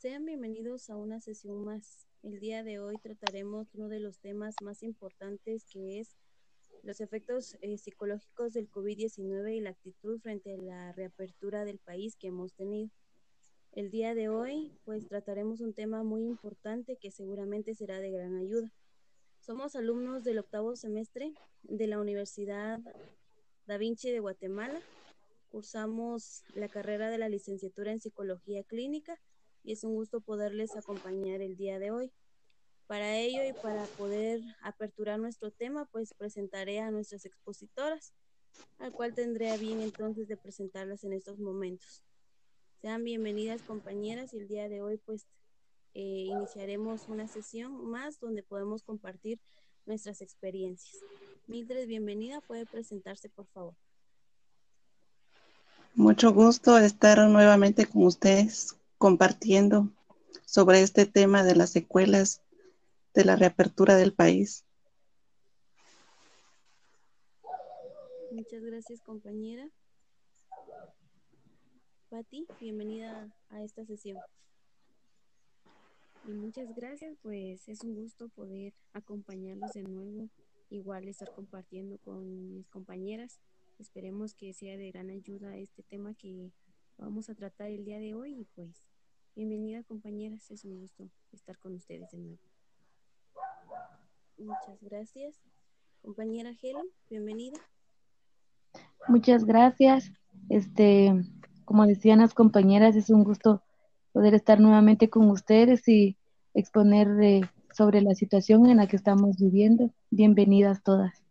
Sean bienvenidos a una sesión más. El día de hoy trataremos uno de los temas más importantes que es los efectos eh, psicológicos del COVID-19 y la actitud frente a la reapertura del país que hemos tenido. El día de hoy pues trataremos un tema muy importante que seguramente será de gran ayuda. Somos alumnos del octavo semestre de la Universidad Da Vinci de Guatemala. Cursamos la carrera de la licenciatura en psicología clínica y es un gusto poderles acompañar el día de hoy. Para ello y para poder aperturar nuestro tema, pues presentaré a nuestras expositoras, al cual tendré a bien entonces de presentarlas en estos momentos. Sean bienvenidas compañeras y el día de hoy pues eh, iniciaremos una sesión más donde podemos compartir nuestras experiencias. Mildred, bienvenida, puede presentarse por favor. Mucho gusto estar nuevamente con ustedes compartiendo sobre este tema de las secuelas de la reapertura del país. Muchas gracias, compañera. Pati, bienvenida a esta sesión. Y muchas gracias, pues es un gusto poder acompañarlos de nuevo, igual estar compartiendo con mis compañeras. Esperemos que sea de gran ayuda este tema que vamos a tratar el día de hoy y pues bienvenida compañeras, es un gusto estar con ustedes de nuevo. Muchas gracias. Compañera Helen, bienvenida. Muchas gracias. Este, como decían las compañeras, es un gusto poder estar nuevamente con ustedes y exponer eh, sobre la situación en la que estamos viviendo. Bienvenidas todas.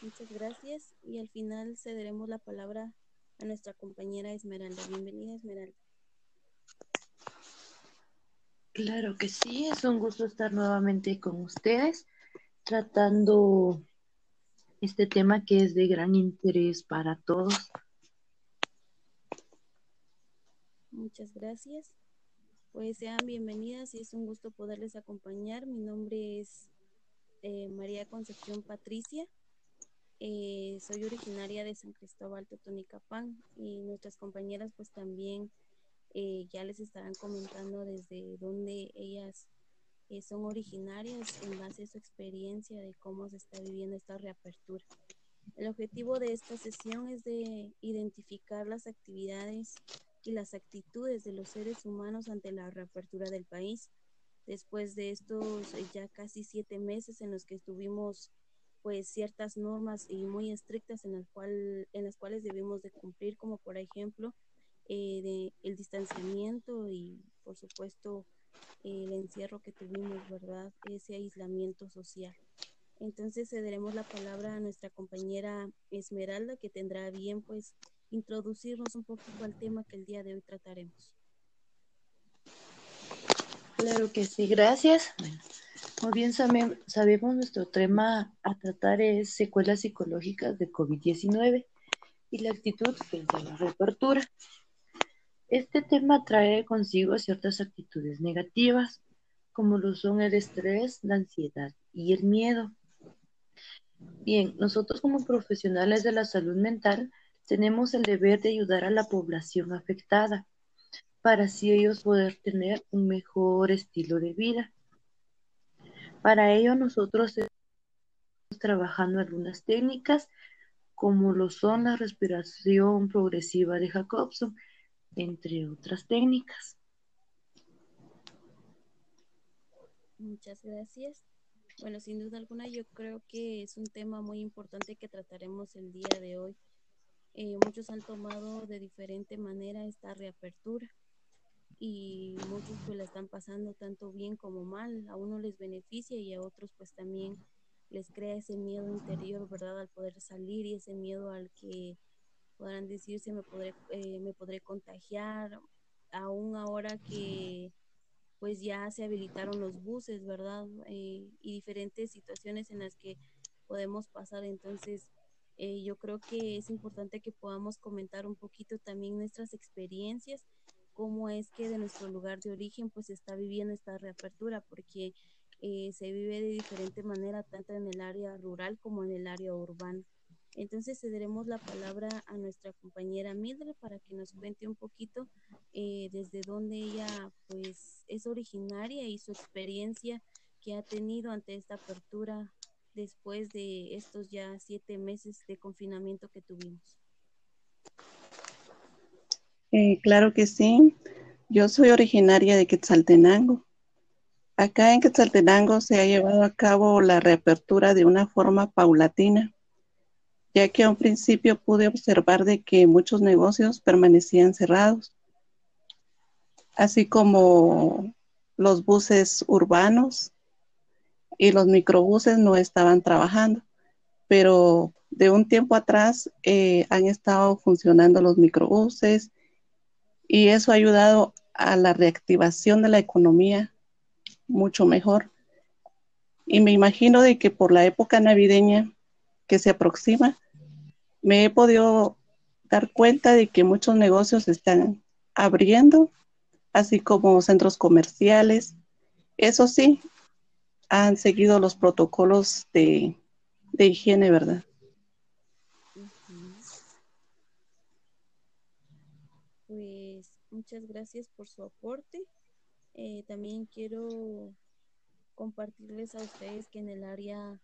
Muchas gracias y al final cederemos la palabra a nuestra compañera Esmeralda. Bienvenida, Esmeralda. Claro que sí, es un gusto estar nuevamente con ustedes tratando este tema que es de gran interés para todos. Muchas gracias. Pues sean bienvenidas y es un gusto poderles acompañar. Mi nombre es eh, María Concepción Patricia. Eh, soy originaria de San Cristóbal, Totonicapán y nuestras compañeras pues también eh, ya les estarán comentando desde dónde ellas son originarias en base a su experiencia de cómo se está viviendo esta reapertura. El objetivo de esta sesión es de identificar las actividades y las actitudes de los seres humanos ante la reapertura del país. Después de estos eh, ya casi siete meses en los que estuvimos pues ciertas normas y muy estrictas en las, cual, en las cuales debemos de cumplir, como por ejemplo eh, de el distanciamiento y por supuesto el encierro que tuvimos, ¿verdad? Ese aislamiento social. Entonces cederemos la palabra a nuestra compañera Esmeralda, que tendrá bien pues introducirnos un poquito al tema que el día de hoy trataremos. Claro que sí, gracias. Como bien sabemos, nuestro tema a tratar es secuelas psicológicas de COVID-19 y la actitud frente a la reapertura. Este tema trae consigo ciertas actitudes negativas, como lo son el estrés, la ansiedad y el miedo. Bien, nosotros como profesionales de la salud mental tenemos el deber de ayudar a la población afectada para así ellos poder tener un mejor estilo de vida. Para ello nosotros estamos trabajando algunas técnicas como lo son la respiración progresiva de Jacobson, entre otras técnicas. Muchas gracias. Bueno, sin duda alguna yo creo que es un tema muy importante que trataremos el día de hoy. Eh, muchos han tomado de diferente manera esta reapertura y muchos pues la están pasando tanto bien como mal. A uno les beneficia y a otros pues también les crea ese miedo interior, ¿verdad? Al poder salir y ese miedo al que podrán decirse me podré, eh, me podré contagiar, aún ahora que pues ya se habilitaron los buses, ¿verdad? Eh, y diferentes situaciones en las que podemos pasar. Entonces, eh, yo creo que es importante que podamos comentar un poquito también nuestras experiencias, cómo es que de nuestro lugar de origen pues está viviendo esta reapertura, porque eh, se vive de diferente manera tanto en el área rural como en el área urbana. Entonces cederemos la palabra a nuestra compañera Mildred para que nos cuente un poquito eh, desde dónde ella pues es originaria y su experiencia que ha tenido ante esta apertura después de estos ya siete meses de confinamiento que tuvimos. Eh, claro que sí. Yo soy originaria de Quetzaltenango. Acá en Quetzaltenango se ha llevado a cabo la reapertura de una forma paulatina, ya que a un principio pude observar de que muchos negocios permanecían cerrados, así como los buses urbanos y los microbuses no estaban trabajando, pero de un tiempo atrás eh, han estado funcionando los microbuses y eso ha ayudado a la reactivación de la economía mucho mejor. Y me imagino de que por la época navideña que se aproxima, me he podido dar cuenta de que muchos negocios están abriendo, así como centros comerciales. Eso sí, han seguido los protocolos de, de higiene, ¿verdad? Pues muchas gracias por su aporte. Eh, también quiero compartirles a ustedes que en el área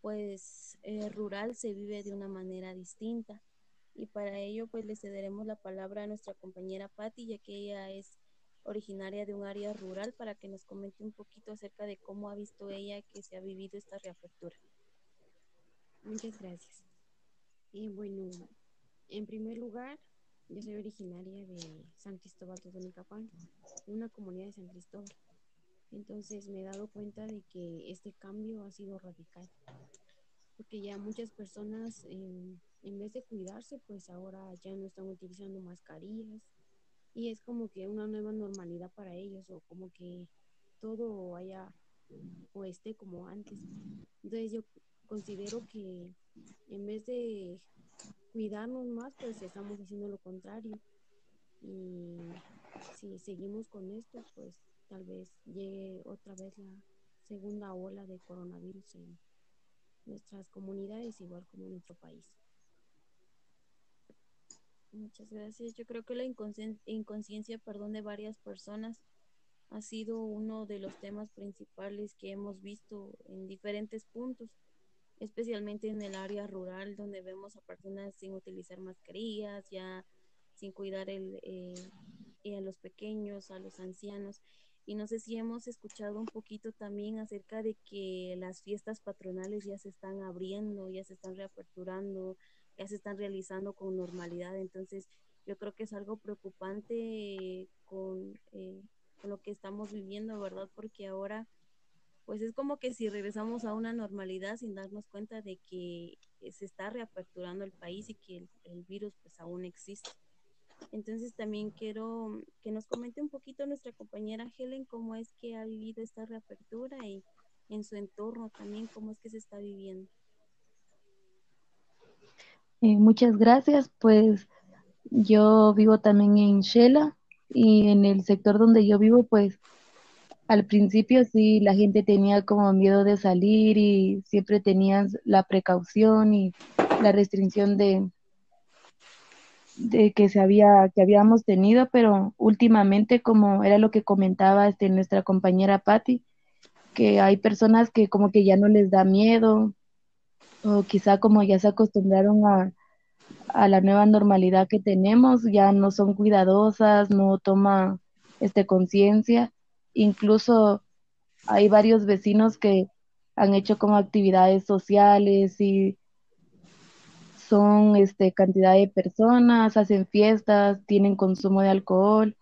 pues eh, rural se vive de una manera distinta y para ello pues le cederemos la palabra a nuestra compañera Patti ya que ella es originaria de un área rural para que nos comente un poquito acerca de cómo ha visto ella que se ha vivido esta reapertura. Muchas gracias. Y bueno, en primer lugar, yo soy originaria de San Cristóbal de Donicapán, una comunidad de San Cristóbal. Entonces me he dado cuenta de que este cambio ha sido radical, porque ya muchas personas en vez de cuidarse, pues ahora ya no están utilizando mascarillas y es como que una nueva normalidad para ellos o como que todo vaya o esté como antes. Entonces yo considero que en vez de cuidarnos más, pues estamos haciendo lo contrario. Y si seguimos con esto, pues tal vez llegue otra vez la segunda ola de coronavirus en nuestras comunidades, igual como en nuestro país. Muchas gracias. Yo creo que la inconsciencia, perdón, de varias personas ha sido uno de los temas principales que hemos visto en diferentes puntos especialmente en el área rural donde vemos a personas sin utilizar mascarillas, ya sin cuidar el, eh, a los pequeños, a los ancianos. Y no sé si hemos escuchado un poquito también acerca de que las fiestas patronales ya se están abriendo, ya se están reaperturando, ya se están realizando con normalidad. Entonces, yo creo que es algo preocupante con, eh, con lo que estamos viviendo, ¿verdad? Porque ahora pues es como que si regresamos a una normalidad sin darnos cuenta de que se está reaperturando el país y que el, virus pues aún existe. Entonces también quiero que nos comente un poquito nuestra compañera Helen cómo es que ha vivido esta reapertura y en su entorno también cómo es que se está viviendo. Eh, muchas gracias. Pues yo vivo también en Shela y en el sector donde yo vivo pues al principio sí, la gente tenía como miedo de salir y siempre tenían la precaución y la restricción de, de que se había que habíamos tenido, pero últimamente como era lo que comentaba este nuestra compañera Patti, que hay personas que como que ya no les da miedo o quizá como ya se acostumbraron a, a la nueva normalidad que tenemos, ya no son cuidadosas, no toman este conciencia Incluso hay varios vecinos que han hecho como actividades sociales y son este cantidad de personas, hacen fiestas, tienen consumo de alcohol.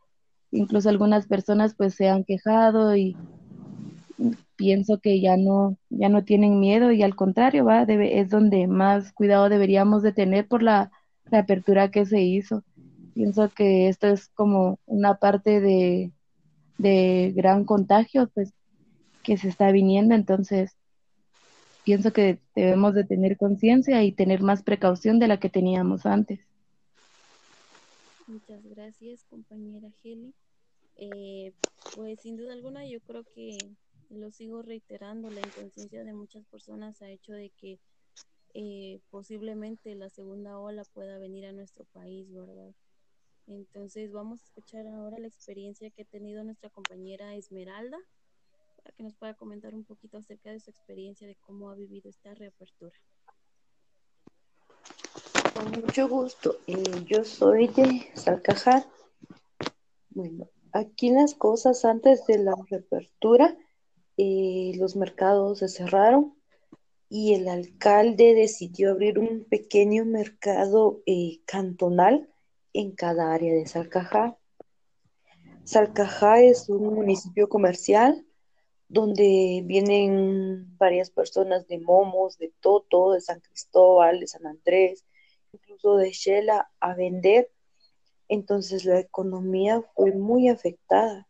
Incluso algunas personas pues se han quejado y pienso que ya no ya no tienen miedo y al contrario, va, Debe, es donde más cuidado deberíamos de tener por la reapertura que se hizo. Pienso que esto es como una parte de de gran contagio pues que se está viniendo, entonces pienso que debemos de tener conciencia y tener más precaución de la que teníamos antes. Muchas gracias, compañera Heli. Eh, pues sin duda alguna yo creo que lo sigo reiterando, la inconsciencia de muchas personas ha hecho de que eh, posiblemente la segunda ola pueda venir a nuestro país, ¿verdad? Entonces vamos a escuchar ahora la experiencia que ha tenido nuestra compañera Esmeralda para que nos pueda comentar un poquito acerca de su experiencia de cómo ha vivido esta reapertura. Con mucho gusto. Eh, yo soy de Salcajá. Bueno, aquí las cosas antes de la reapertura, eh, los mercados se cerraron y el alcalde decidió abrir un pequeño mercado eh, cantonal en cada área de Salcajá. Salcajá es un municipio comercial donde vienen varias personas de Momos, de Toto, de San Cristóbal, de San Andrés, incluso de Shela a vender. Entonces la economía fue muy afectada.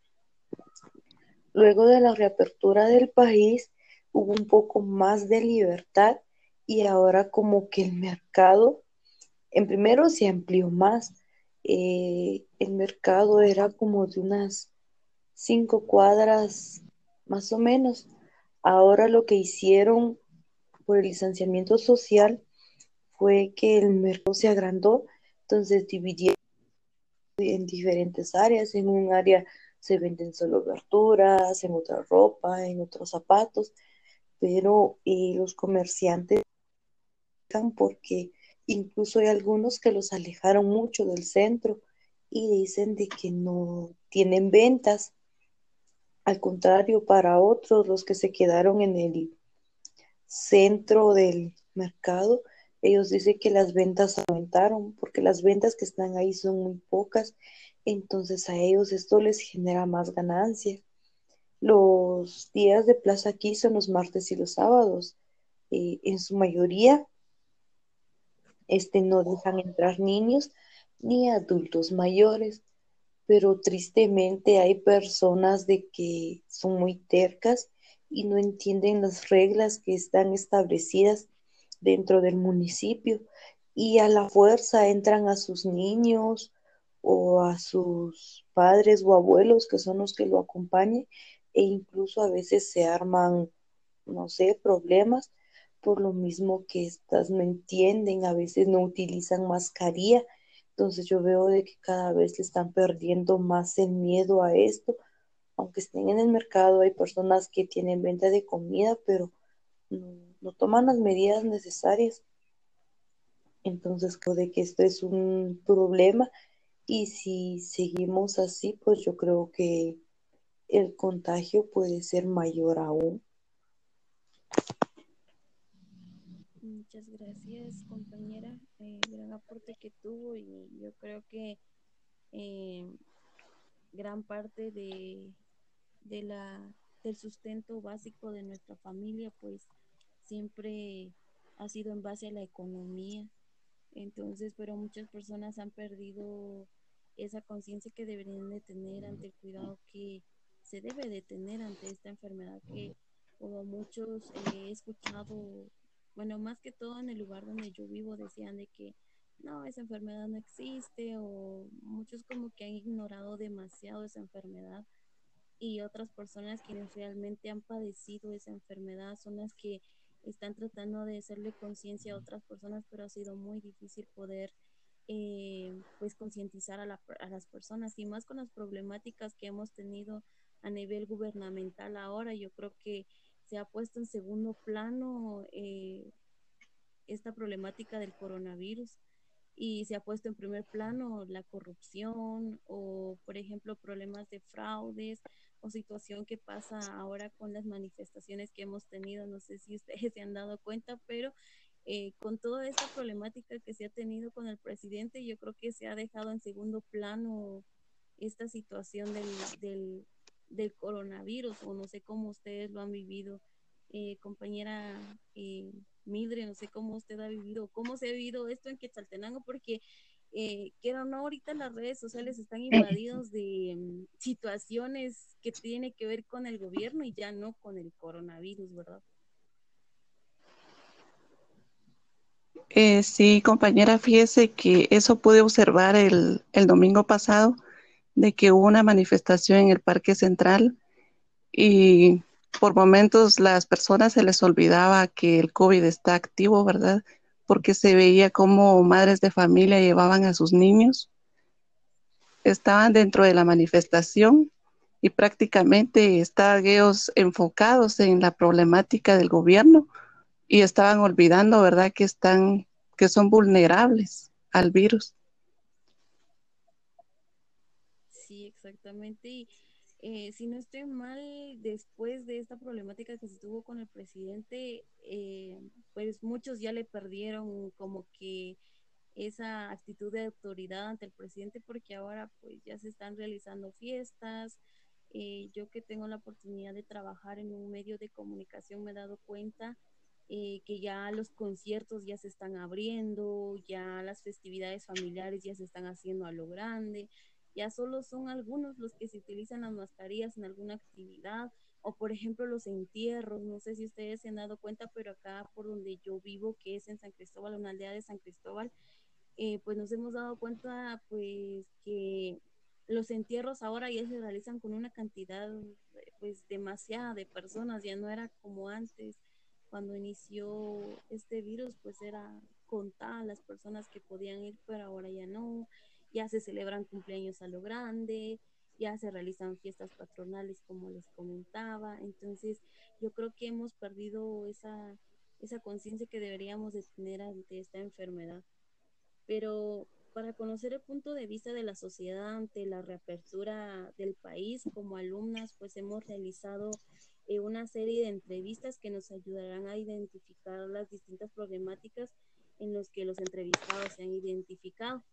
Luego de la reapertura del país hubo un poco más de libertad y ahora como que el mercado, en primero se amplió más. Eh, el mercado era como de unas cinco cuadras más o menos. Ahora lo que hicieron por el distanciamiento social fue que el mercado se agrandó, entonces dividieron en diferentes áreas. En un área se venden solo verduras, en otra ropa, en otros zapatos, pero eh, los comerciantes porque incluso hay algunos que los alejaron mucho del centro y dicen de que no tienen ventas. Al contrario, para otros, los que se quedaron en el centro del mercado, ellos dicen que las ventas aumentaron porque las ventas que están ahí son muy pocas, entonces a ellos esto les genera más ganancia. Los días de plaza aquí son los martes y los sábados. Eh, en su mayoría este, no dejan entrar niños ni adultos mayores, pero tristemente hay personas de que son muy tercas y no entienden las reglas que están establecidas dentro del municipio. Y a la fuerza entran a sus niños o a sus padres o abuelos que son los que lo acompañen e incluso a veces se arman, no sé, problemas por lo mismo que estas no entienden, a veces no utilizan mascarilla, entonces yo veo de que cada vez le están perdiendo más el miedo a esto, aunque estén en el mercado, hay personas que tienen venta de comida, pero no, toman las medidas necesarias. Entonces creo de que esto es un problema y si seguimos así, pues yo creo que el contagio puede ser mayor aún. Muchas gracias, compañera. Eh, gran aporte que tuvo y yo creo que eh, gran parte de, de la, del sustento básico de nuestra familia, pues siempre ha sido en base a la economía. Entonces, pero muchas personas han perdido esa conciencia que deberían de tener ante el cuidado que se debe de tener ante esta enfermedad que como muchos he escuchado, bueno, más que todo en el lugar donde yo vivo decían de que no, esa enfermedad no existe o muchos como que han ignorado demasiado esa enfermedad y otras personas quienes realmente han padecido esa enfermedad son las que están tratando de hacerle conciencia a otras personas, pero ha sido muy difícil poder eh, pues concientizar a, a, las personas y más con las problemáticas que hemos tenido a nivel gubernamental ahora. Yo creo que se ha puesto en segundo plano eh, esta problemática del coronavirus y se ha puesto en primer plano la corrupción o, por ejemplo, problemas de fraudes o situación que pasa ahora con las manifestaciones que hemos tenido. No sé si ustedes se han dado cuenta, pero eh, con toda esta problemática que se ha tenido con el presidente, yo creo que se ha dejado en segundo plano esta situación del, del, del coronavirus o no sé cómo ustedes lo han vivido. Eh, compañera eh, Midre, no sé cómo usted ha vivido, cómo se ha vivido esto en Quetzaltenango, porque eh, que no ahorita las redes sociales están invadidos de mm, situaciones que tienen que ver con el gobierno y ya no con el coronavirus, ¿verdad? Eh, sí, compañera, fíjese que eso pude observar el, el domingo pasado, de que hubo una manifestación en el Parque Central y por momentos las personas se les olvidaba que el COVID está activo, ¿verdad? Porque se veía como madres de familia llevaban a sus niños, estaban dentro de la manifestación y prácticamente estaban ellos enfocados en la problemática del gobierno y estaban olvidando, ¿verdad?, que están, que son vulnerables al virus. Sí, exactamente. Y eh, si no estoy mal, después de esta problemática que se tuvo con el presidente, eh, pues muchos ya le perdieron como que esa actitud de autoridad ante el presidente porque ahora pues ya se están realizando fiestas. Eh, yo que tengo la oportunidad de trabajar en un medio de comunicación me he dado cuenta que ya los conciertos ya se están abriendo, ya las festividades familiares ya se están haciendo a lo grande ya solo son algunos los que se utilizan las mascarillas en alguna actividad o por ejemplo los entierros, no sé si ustedes se han dado cuenta, pero acá por donde yo vivo, que es en San Cristóbal, una aldea de San Cristóbal, eh, pues nos hemos dado cuenta pues que los entierros ahora ya se realizan con una cantidad pues demasiada de personas, ya no era como antes cuando inició este virus, pues era contar las personas que podían ir, pero ahora ya no ya se celebran cumpleaños a lo grande, ya se realizan fiestas patronales como les comentaba, entonces yo creo que hemos perdido esa, esa conciencia que deberíamos de tener ante esta enfermedad. Pero para conocer el punto de vista de la sociedad ante la reapertura del país, como alumnas, pues hemos realizado eh, una serie de entrevistas que nos ayudarán a identificar las distintas problemáticas en las que los entrevistados se han identificado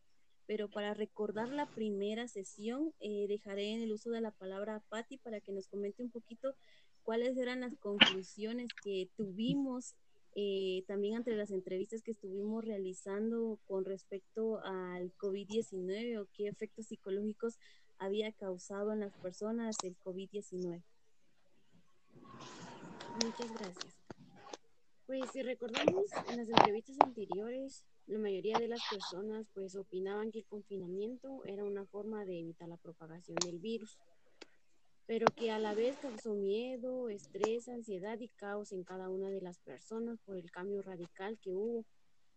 pero para recordar la primera sesión, eh, dejaré en el uso de la palabra a Patti para que nos comente un poquito cuáles eran las conclusiones que tuvimos eh, también entre las entrevistas que estuvimos realizando con respecto al COVID-19 o qué efectos psicológicos había causado en las personas el COVID-19. Muchas gracias. Pues si recordamos en las entrevistas anteriores, la mayoría de las personas pues opinaban que el confinamiento era una forma de evitar la propagación del virus, pero que a la vez causó miedo, estrés, ansiedad y caos en cada una de las personas por el cambio radical que hubo,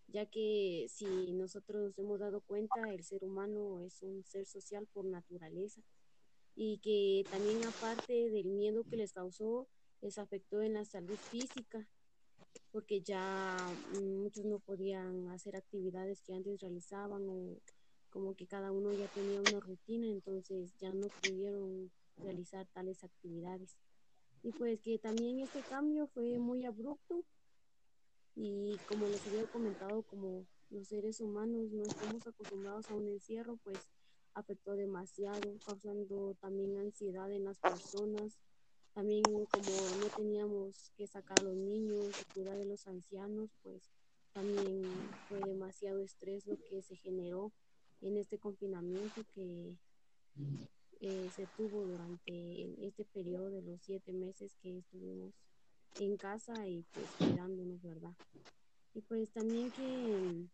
ya que si nosotros hemos dado cuenta, el ser humano es un ser social por naturaleza y que también aparte del miedo que les causó, les afectó en la salud física porque ya muchos no podían hacer actividades que antes realizaban o como que cada uno ya tenía una rutina, entonces ya no pudieron realizar tales actividades. Y pues que también este cambio fue muy abrupto y como les había comentado, como los seres humanos no estamos acostumbrados a un encierro, pues afectó demasiado, causando también ansiedad en las personas también como no teníamos que sacar a los niños y cuidar de los ancianos, pues también fue demasiado estrés lo que se generó en este confinamiento que eh, se tuvo durante este periodo de los siete meses que estuvimos en casa y pues cuidándonos, ¿verdad? Y pues también que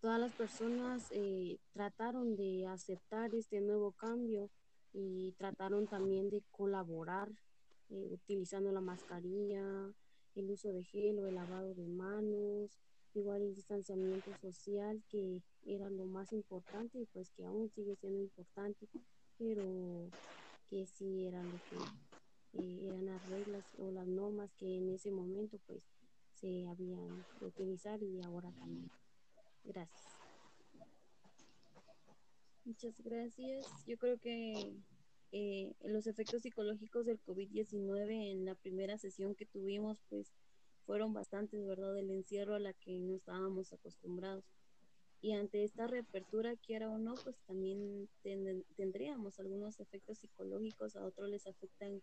todas las personas eh, trataron de aceptar este nuevo cambio y trataron también de colaborar eh, utilizando la mascarilla, el uso de gel o el lavado de manos, igual el distanciamiento social que era lo más importante y pues que aún sigue siendo importante, pero que sí eran lo que eh, eran las reglas o las normas que en ese momento pues se habían de utilizar y ahora también. Gracias. Muchas gracias. Yo creo que eh, los efectos psicológicos del COVID-19 en la primera sesión que tuvimos, pues fueron bastantes, ¿verdad? Del encierro a la que no estábamos acostumbrados. Y ante esta reapertura, quiera o no, pues también tendríamos algunos efectos psicológicos, a otros les afectan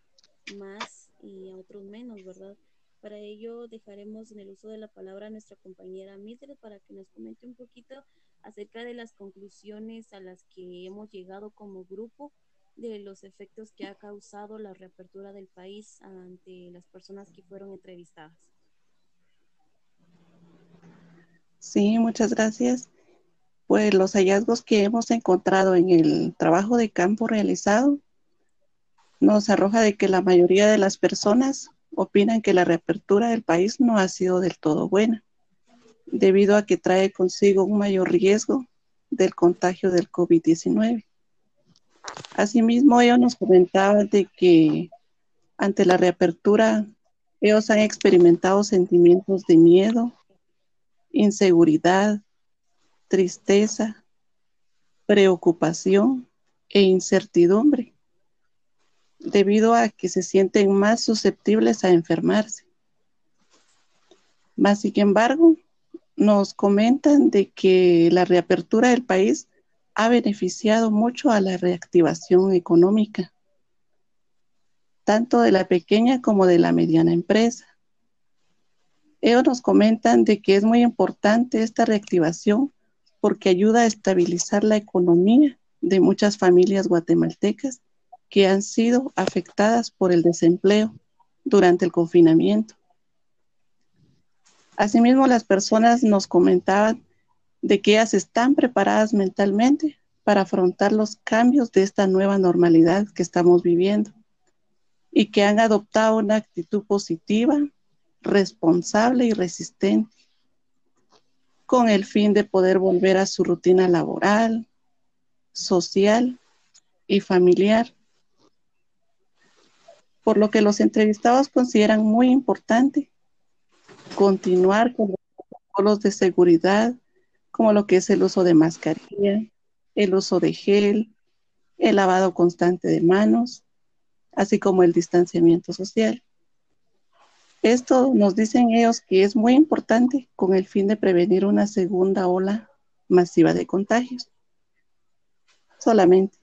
más y a otros menos, ¿verdad? Para ello dejaremos en el uso de la palabra a nuestra compañera Mildred para que nos comente un poquito acerca de las conclusiones a las que hemos llegado como grupo de los efectos que ha causado la reapertura del país ante las personas que fueron entrevistadas. Sí, muchas gracias. Pues los hallazgos que hemos encontrado en el trabajo de campo realizado nos arroja de que la mayoría de las personas opinan que la reapertura del país no ha sido del todo buena, debido a que trae consigo un mayor riesgo del contagio del COVID-19. Asimismo, ellos nos comentaban de que ante la reapertura, ellos han experimentado sentimientos de miedo, inseguridad, tristeza, preocupación e incertidumbre, debido a que se sienten más susceptibles a enfermarse. Más sin embargo, nos comentan de que la reapertura del país ha beneficiado mucho a la reactivación económica, tanto de la pequeña como de la mediana empresa. Ellos nos comentan de que es muy importante esta reactivación porque ayuda a estabilizar la economía de muchas familias guatemaltecas que han sido afectadas por el desempleo durante el confinamiento. Asimismo, las personas nos comentaban de que ellas están preparadas mentalmente para afrontar los cambios de esta nueva normalidad que estamos viviendo y que han adoptado una actitud positiva, responsable y resistente con el fin de poder volver a su rutina laboral, social y familiar. Por lo que los entrevistados consideran muy importante continuar con los protocolos de seguridad como lo que es el uso de mascarilla, el uso de gel, el lavado constante de manos, así como el distanciamiento social. Esto nos dicen ellos que es muy importante con el fin de prevenir una segunda ola masiva de contagios. Solamente.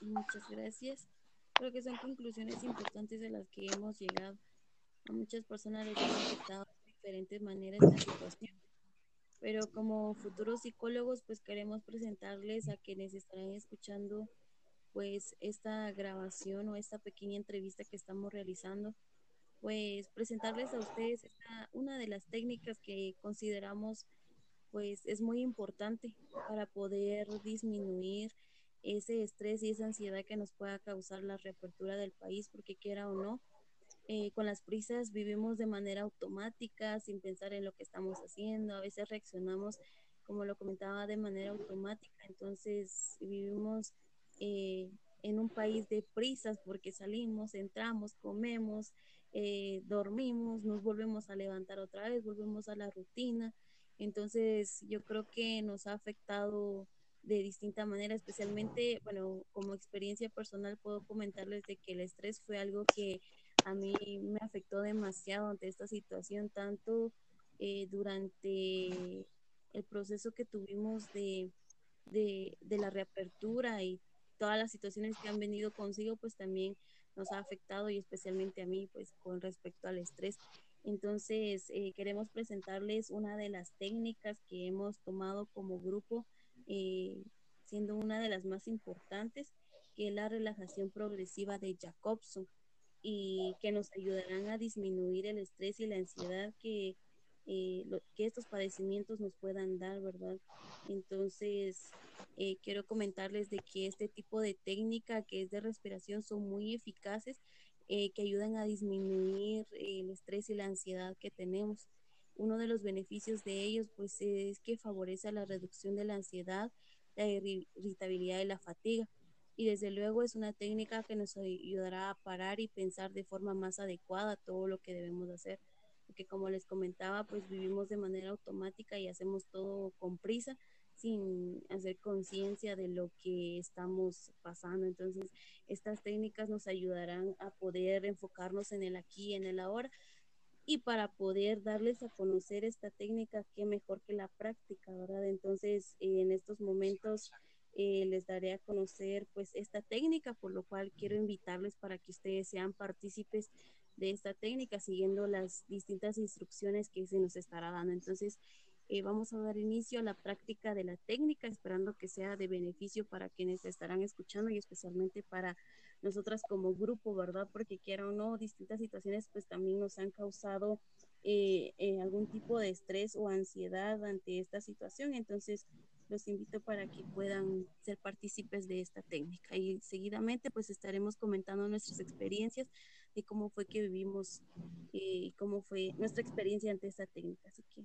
Muchas gracias. Creo que son conclusiones importantes de las que hemos llegado. A muchas personas les ha afectado de diferentes maneras la situación. Pero como futuros psicólogos pues queremos presentarles a quienes estarán escuchando pues esta grabación o esta pequeña entrevista que estamos realizando, pues presentarles a ustedes una de las técnicas que consideramos pues es muy importante para poder disminuir ese estrés y esa ansiedad que nos pueda causar la reapertura del país, porque quiera o no, eh, con las prisas vivimos de manera automática, sin pensar en lo que estamos haciendo, a veces reaccionamos, como lo comentaba, de manera automática, entonces vivimos eh, en un país de prisas porque salimos, entramos, comemos, eh, dormimos, nos volvemos a levantar otra vez, volvemos a la rutina, entonces yo creo que nos ha afectado de distinta manera, especialmente, bueno, como experiencia personal puedo comentarles de que el estrés fue algo que a mí me afectó demasiado ante esta situación, tanto eh, durante el proceso que tuvimos de, de, la reapertura y todas las situaciones que han venido consigo, pues también nos ha afectado y especialmente a mí, pues con respecto al estrés. Entonces, eh, queremos presentarles una de las técnicas que hemos tomado como grupo, eh, siendo una de las más importantes, que es la relajación progresiva de Jacobson y que nos ayudarán a disminuir el estrés y la ansiedad que, eh, que estos padecimientos nos puedan dar, ¿verdad? Entonces, eh, quiero comentarles de que este tipo de técnica que es de respiración son muy eficaces, eh, que ayudan a disminuir el estrés y la ansiedad que tenemos. Uno de los beneficios de ellos, pues, es que favorece la reducción de la ansiedad, la irritabilidad y la fatiga y desde luego es una técnica que nos ayudará a parar y pensar de forma más adecuada todo lo que debemos hacer. Porque como les comentaba, pues vivimos de manera automática y hacemos todo con prisa sin hacer conciencia de lo que estamos pasando. Entonces, estas técnicas nos ayudarán a poder enfocarnos en el aquí en el ahora. Y para poder darles a conocer esta técnica, qué mejor que la práctica, ¿verdad? Entonces, en estos momentos eh, les daré a conocer pues esta técnica, por lo cual quiero invitarles para que ustedes sean partícipes de esta técnica siguiendo las distintas instrucciones que se nos estará dando. Entonces, eh, vamos a dar inicio a la práctica de la técnica, esperando que sea de beneficio para quienes estarán escuchando y especialmente para nosotras como grupo, ¿verdad? Porque quiera o no, distintas situaciones pues también nos han causado eh, algún tipo de estrés o ansiedad ante esta situación. Entonces, los invito para que puedan ser partícipes de esta técnica. Y seguidamente pues estaremos comentando nuestras experiencias de cómo fue que vivimos eh, y cómo fue nuestra experiencia ante esta técnica. Así que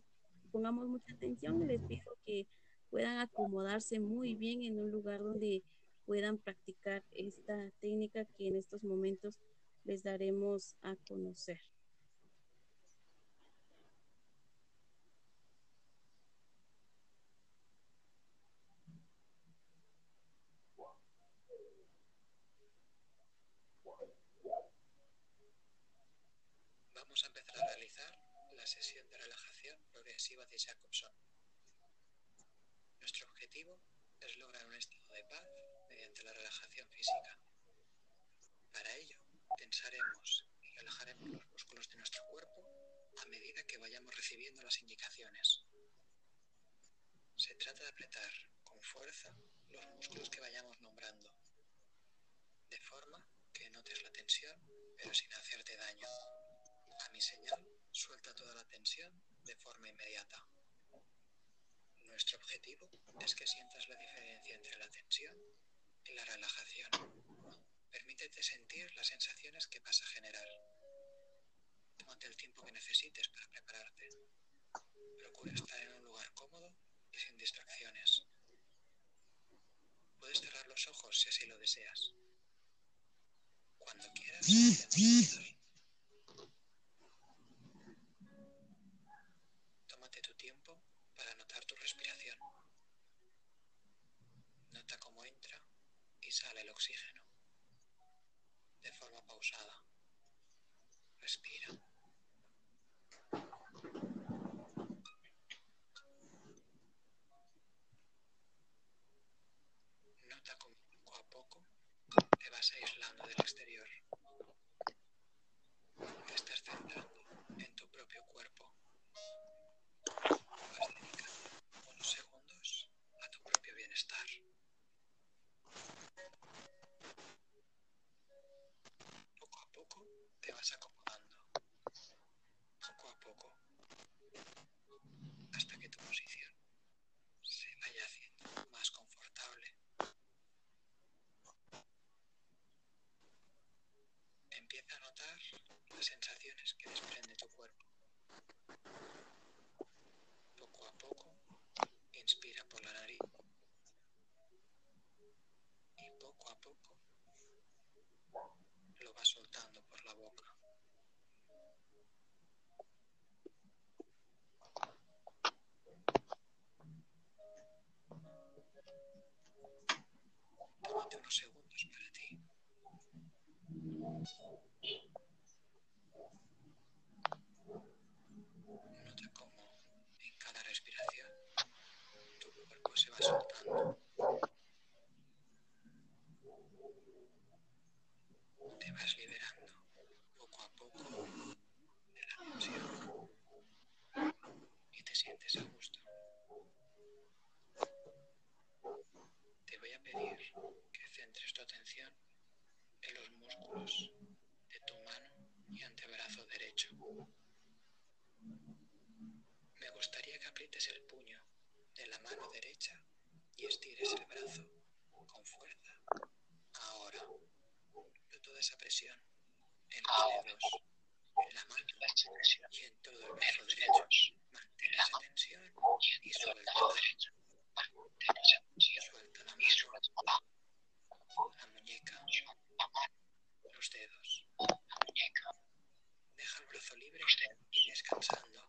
pongamos mucha atención y les pido que puedan acomodarse muy bien en un lugar donde puedan practicar esta técnica que en estos momentos les daremos a conocer. Vamos a empezar a realizar la sesión de relajación progresiva de Jacobson. Nuestro objetivo es lograr un estado de paz mediante la relajación física. Para ello, tensaremos y relajaremos los músculos de nuestro cuerpo a medida que vayamos recibiendo las indicaciones. Se trata de apretar con fuerza los músculos que vayamos nombrando, de forma que notes la tensión, pero sin hacerte daño. A mi señal, suelta toda la tensión de forma inmediata. Nuestro objetivo es que sientas la diferencia entre la tensión y la relajación. Permítete sentir las sensaciones que vas a generar. Tómate el tiempo que necesites para prepararte. Procura estar en un lugar cómodo y sin distracciones. Puedes cerrar los ojos si así lo deseas. Cuando quieras, sale el oxígeno de forma pausada. Respira. Nota cómo poco a poco te vas aislando del exterior. Te estás centrando en tu propio cuerpo. Vas dedicando unos segundos a tu propio bienestar. Poco a poco te vas acomodando. Poco a poco. Hasta que tu posición se vaya haciendo más confortable. Empieza a notar las sensaciones que desprende tu cuerpo. Poco a poco, inspira por la nariz y poco a poco lo vas soltando por la boca. Tómate unos segundos para ti. Nota cómo en cada respiración tu cuerpo se va soltando. Te vas liberando poco a poco de la tensión y te sientes a gusto. Te voy a pedir que centres tu atención en de tu mano y antebrazo derecho. Me gustaría que aprietes el puño de la mano derecha y estires el brazo con fuerza. Ahora, de toda esa presión en los dedos, en la mano y en todo el brazo derecho. Mantén esa tensión y. Suelta la mano, la muñeca, los dedos. Deja el brazo libre y descansando.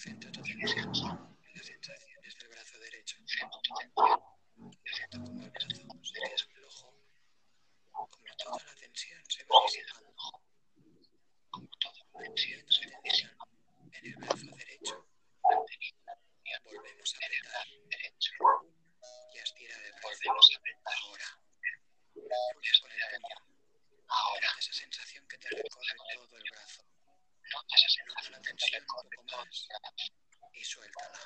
Tu atención en las sensaciones del brazo derecho. Nota como el brazo se desflojo, como toda la tensión se va disipando. Poniendo la atención Y suéltala.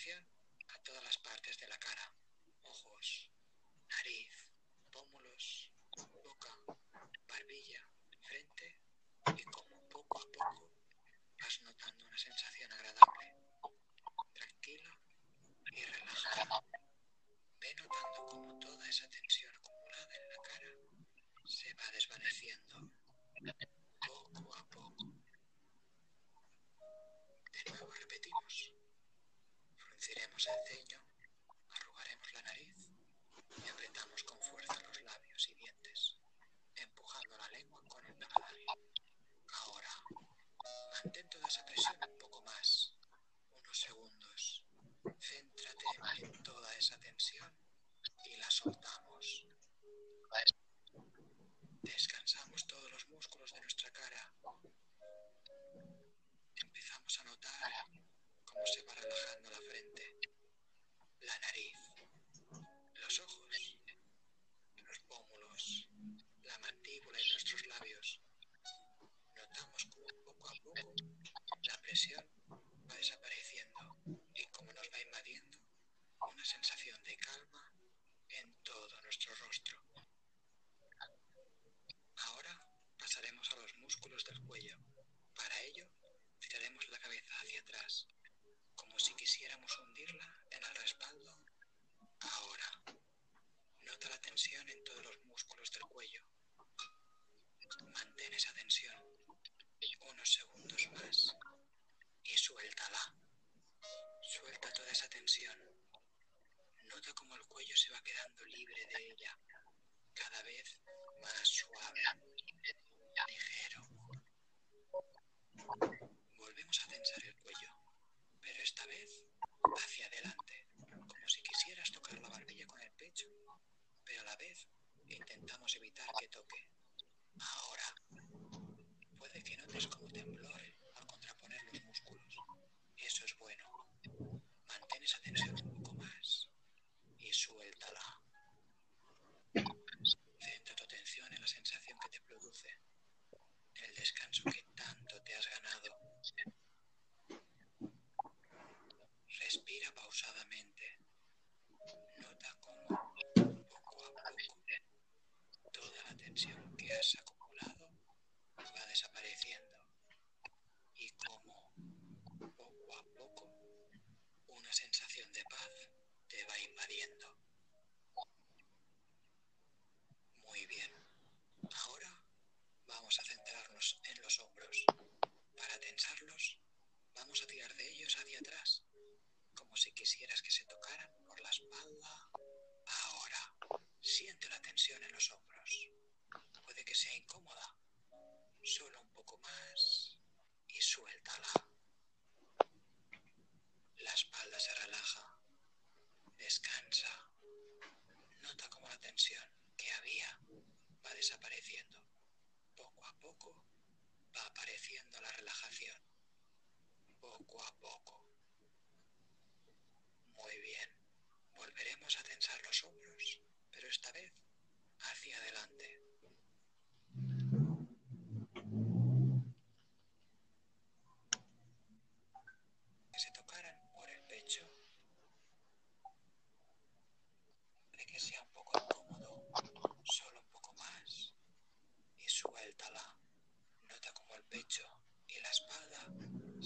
Presta atención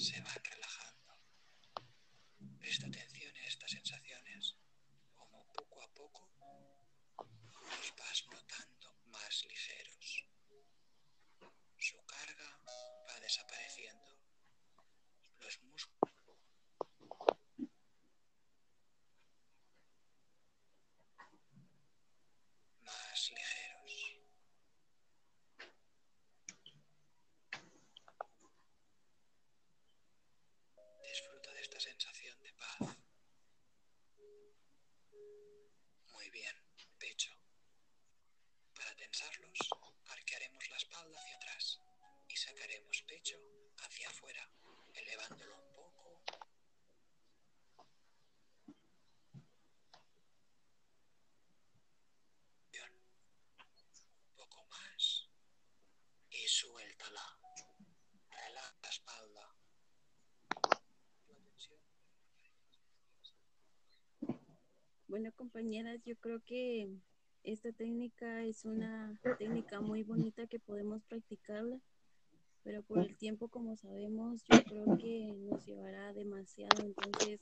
se van relajando. Presta atención a estas sensaciones, como poco a poco los vas notando más ligeros. Su carga va desapareciendo. Los músculos más ligeros. Disfruta de esta sensación de paz. Muy bien, pecho. Para tensarlos, arquearemos la espalda hacia atrás y sacaremos pecho hacia afuera, elevándolo un poco. Bien. Un poco más y suéltala. Relaja la espalda. La tensión. Bueno, compañeras, yo creo que esta técnica es una técnica muy bonita que podemos practicarla, pero por el tiempo, como sabemos, yo creo que nos llevará demasiado. Entonces,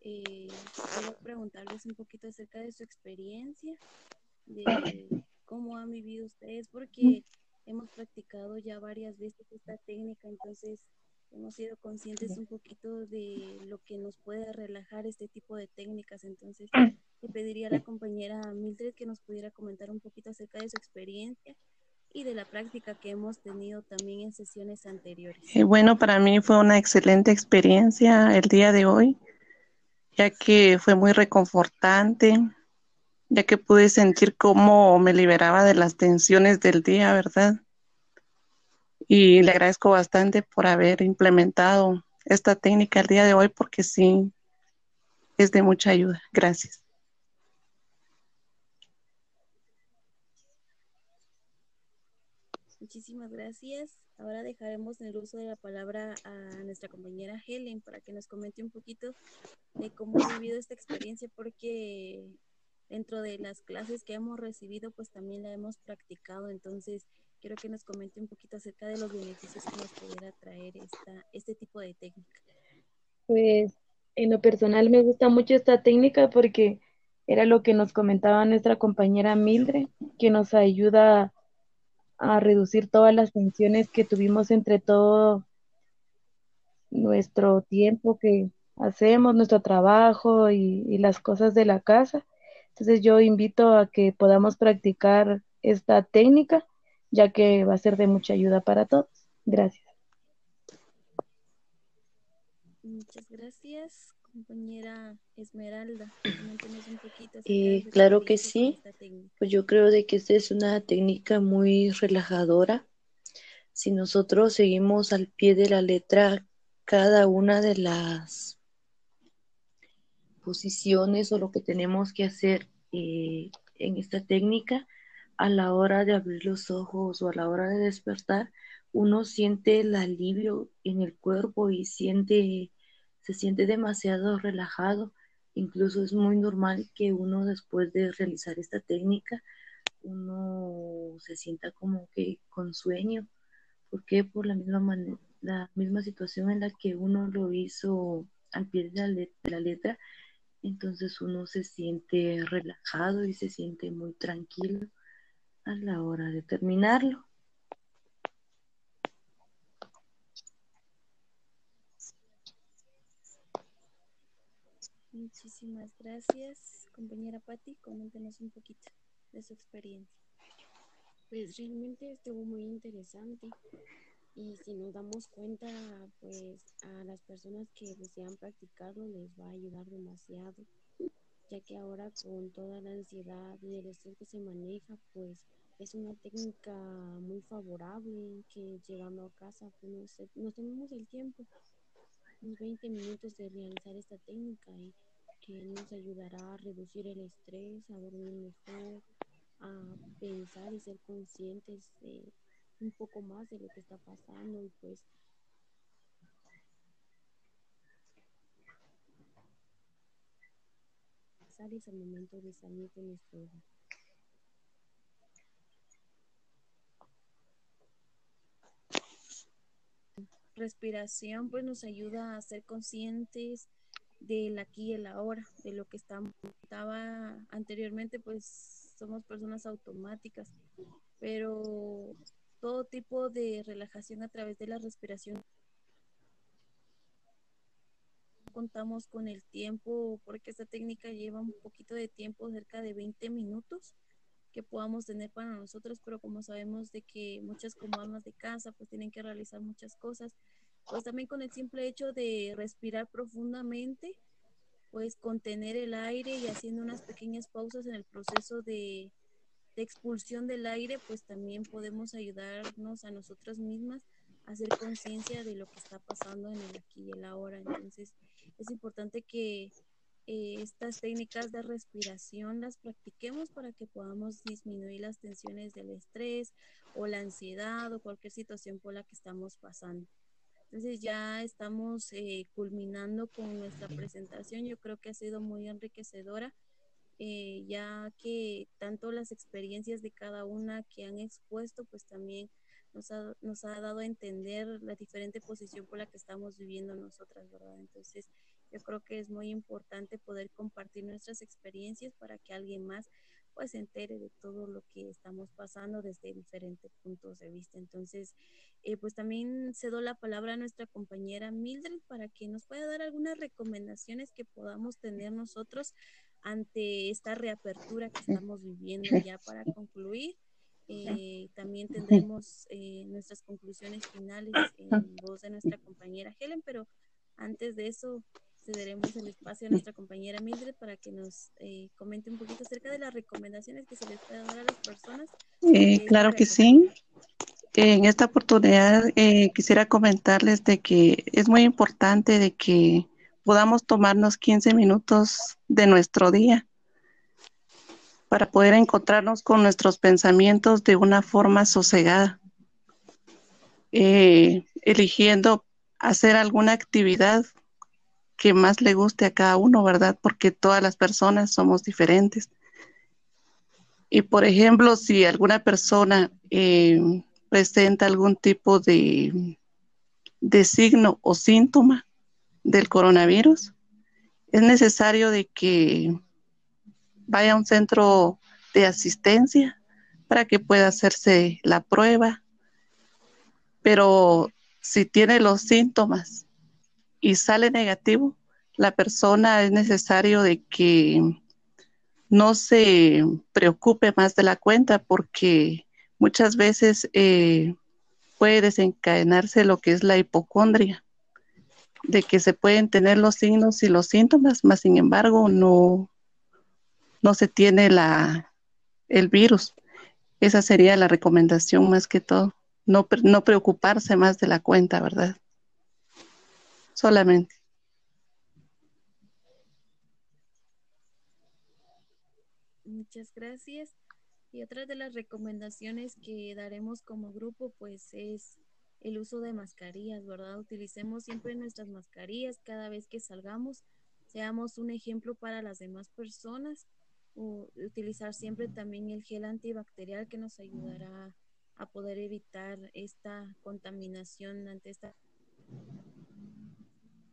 eh, quiero preguntarles un poquito acerca de su experiencia, de cómo han vivido ustedes, porque hemos practicado ya varias veces esta técnica, entonces hemos sido conscientes un poquito de lo que nos puede relajar este tipo de técnicas. Entonces, le pediría a la compañera Mildred que nos pudiera comentar un poquito acerca de su experiencia y de la práctica que hemos tenido también en sesiones anteriores. Eh, bueno, para mí fue una excelente experiencia el día de hoy, ya que fue muy reconfortante, ya que pude sentir cómo me liberaba de las tensiones del día, ¿verdad? Y le agradezco bastante por haber implementado esta técnica el día de hoy, porque sí, es de mucha ayuda. Gracias. Muchísimas gracias. Ahora dejaremos el uso de la palabra a nuestra compañera Helen para que nos comente un poquito de cómo ha vivido esta experiencia, porque dentro de las clases que hemos recibido, pues también la hemos practicado. Entonces, quiero que nos comente un poquito acerca de los beneficios que nos pudiera traer esta, este tipo de técnica. Pues en lo personal me gusta mucho esta técnica porque era lo que nos comentaba nuestra compañera Mildred, que nos ayuda a reducir todas las tensiones que tuvimos entre todo nuestro tiempo que hacemos, nuestro trabajo y, y las cosas de la casa. Entonces yo invito a que podamos practicar esta técnica, ya que va a ser de mucha ayuda para todos. Gracias. Muchas gracias, compañera Esmeralda. Un poquito Eh, claro que sí. Pues yo creo de que esta es una técnica muy relajadora. Si nosotros seguimos al pie de la letra cada una de las posiciones o lo que tenemos que hacer eh, en esta técnica, a la hora de abrir los ojos o a la hora de despertar, uno siente el alivio en el cuerpo y siente, se siente demasiado relajado. Incluso es muy normal que uno después de realizar esta técnica, uno se sienta como que con sueño. ¿Por qué? Por la misma manera, la misma situación en la que uno lo hizo al pie de la letra, entonces uno se siente relajado y se siente muy tranquilo a la hora de terminarlo. Muchísimas gracias, compañera Patti. Coméntenos un poquito de su experiencia. Pues realmente estuvo muy interesante y si nos damos cuenta, pues a las personas que desean practicarlo les va a ayudar demasiado, ya que ahora con toda la ansiedad y el estrés que se maneja, pues es una técnica muy favorable que llegando a casa pues nos, nos el tiempo unos 20 minutos de realizar esta técnica y que nos ayudará a reducir el estrés, a dormir mejor, a pensar y ser conscientes de un poco más de lo que está pasando y pues es el momento de salir de nuestro hogar. respiración pues nos ayuda a ser conscientes del aquí y el ahora, de lo que estaba anteriormente, pues somos personas automáticas, pero todo tipo de relajación a través de la respiración contamos con el tiempo porque esta técnica lleva un poquito de tiempo, cerca de 20 minutos que podamos tener para nosotros, pero como sabemos de que muchas como almas de casa pues tienen que realizar muchas cosas, pues también con el simple hecho de respirar profundamente, pues contener el aire y haciendo unas pequeñas pausas en el proceso de, de expulsión del aire, pues también podemos ayudarnos a nosotras mismas hacer conciencia de lo que está pasando en el aquí y el ahora. Entonces, es importante que eh, estas técnicas de respiración las practiquemos para que podamos disminuir las tensiones del estrés o la ansiedad o cualquier situación por la que estamos pasando. Entonces ya estamos eh, culminando con nuestra presentación. Yo creo que ha sido muy enriquecedora, eh, ya que tanto las experiencias de cada una que han expuesto, pues también nos ha, nos ha dado a entender la diferente posición por la que estamos viviendo nosotras, ¿verdad? Entonces, yo creo que es muy importante poder compartir nuestras experiencias para que alguien más pues se entere de todo lo que estamos pasando desde diferentes puntos de vista. Entonces, eh, pues también cedo la palabra a nuestra compañera Mildred para que nos pueda dar algunas recomendaciones que podamos tener nosotros ante esta reapertura que estamos viviendo ya para concluir. Eh, también tendremos eh, nuestras conclusiones finales en voz de nuestra compañera Helen, pero antes de eso, cederemos el espacio a nuestra compañera Mildred para que nos eh, comente un poquito acerca de las recomendaciones que se les puede dar a las personas. Claro que sí. En esta oportunidad eh, quisiera comentarles de que es muy importante de que podamos tomarnos 15 minutos de nuestro día para poder encontrarnos con nuestros pensamientos de una forma sosegada, eligiendo hacer alguna actividad que más le guste a cada uno, ¿verdad? Porque todas las personas somos diferentes. Y por ejemplo, si alguna persona eh, presenta algún tipo de, de signo o síntoma del coronavirus, es necesario de que vaya a un centro de asistencia para que pueda hacerse la prueba. Pero si tiene los síntomas y sale negativo, la persona es necesario de que no se preocupe más de la cuenta porque muchas veces eh, puede desencadenarse lo que es la hipocondria, de que se pueden tener los signos y los síntomas, mas sin embargo no, no se tiene la, el virus. Esa sería la recomendación más que todo. No, no preocuparse más de la cuenta, ¿verdad? solamente. Muchas gracias. Y otra de las recomendaciones que daremos como grupo, pues es el uso de mascarillas, ¿verdad? Utilicemos siempre nuestras mascarillas cada vez que salgamos, seamos un ejemplo para las demás personas, utilizar siempre también el gel antibacterial que nos ayudará a poder evitar esta contaminación ante esta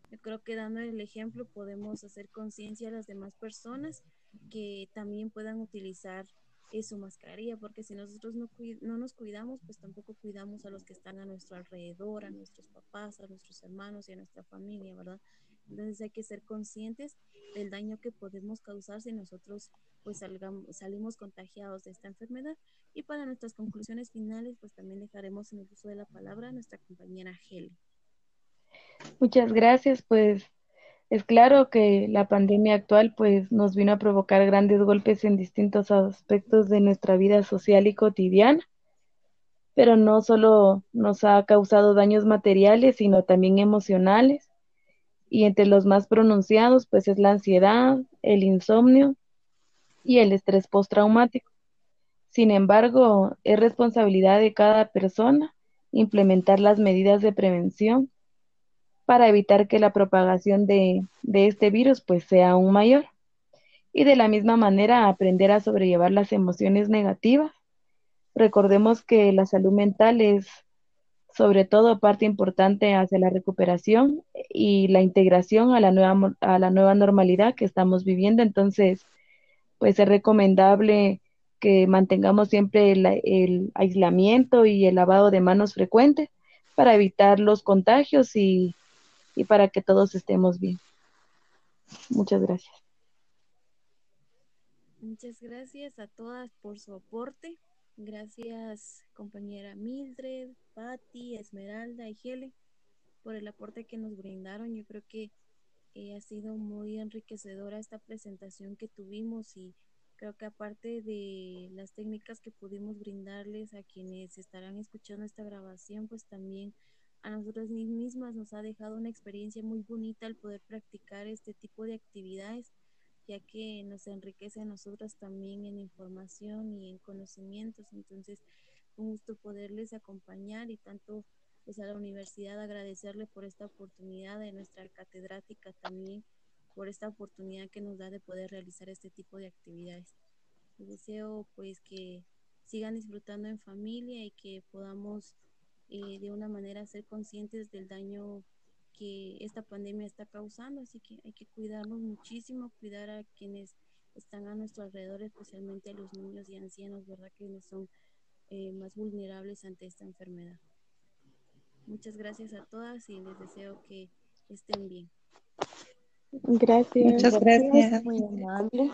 yo creo que dando el ejemplo podemos hacer conciencia a las demás personas que también puedan utilizar su mascarilla, porque si nosotros no, no nos cuidamos, pues tampoco cuidamos a los que están a nuestro alrededor, a nuestros papás, a nuestros hermanos y a nuestra familia, ¿verdad? Entonces hay que ser conscientes del daño que podemos causar si nosotros pues salgamos, salimos contagiados de esta enfermedad. Y para nuestras conclusiones finales, pues también dejaremos en el uso de la palabra a nuestra compañera Helen. Muchas gracias, pues es claro que la pandemia actual pues nos vino a provocar grandes golpes en distintos aspectos de nuestra vida social y cotidiana, pero no solo nos ha causado daños materiales, sino también emocionales y entre los más pronunciados pues es la ansiedad, el insomnio y el estrés postraumático. Sin embargo, es responsabilidad de cada persona implementar las medidas de prevención para evitar que la propagación de, de este virus pues sea aún mayor. Y de la misma manera aprender a sobrellevar las emociones negativas. Recordemos que la salud mental es sobre todo parte importante hacia la recuperación y la integración a la nueva, a la nueva normalidad que estamos viviendo. Entonces, pues es recomendable que mantengamos siempre el, aislamiento y el lavado de manos frecuente para evitar los contagios y, y para que todos estemos bien. Muchas gracias. Muchas gracias a todas por su aporte. Gracias, compañera Mildred, Patti, Esmeralda y Gele, por el aporte que nos brindaron. Yo creo que eh, ha sido muy enriquecedora esta presentación que tuvimos y creo que aparte de las técnicas que pudimos brindarles a quienes estarán escuchando esta grabación, pues también a nosotras mismas nos ha dejado una experiencia muy bonita el poder practicar este tipo de actividades ya que nos enriquece a nosotras también en información y en conocimientos. Entonces, un gusto poderles acompañar y tanto pues a la universidad agradecerle por esta oportunidad, de nuestra catedrática también por esta oportunidad que nos da de poder realizar este tipo de actividades. Deseo pues que sigan disfrutando en familia y que podamos eh, de una manera ser conscientes del daño que esta pandemia está causando, así que hay que cuidarnos muchísimo, cuidar a quienes están a nuestro alrededor, especialmente a los niños y ancianos, ¿verdad? Que son eh, más vulnerables ante esta enfermedad. Muchas gracias a todas y les deseo que estén bien. Gracias. Muchas gracias. Muy amable.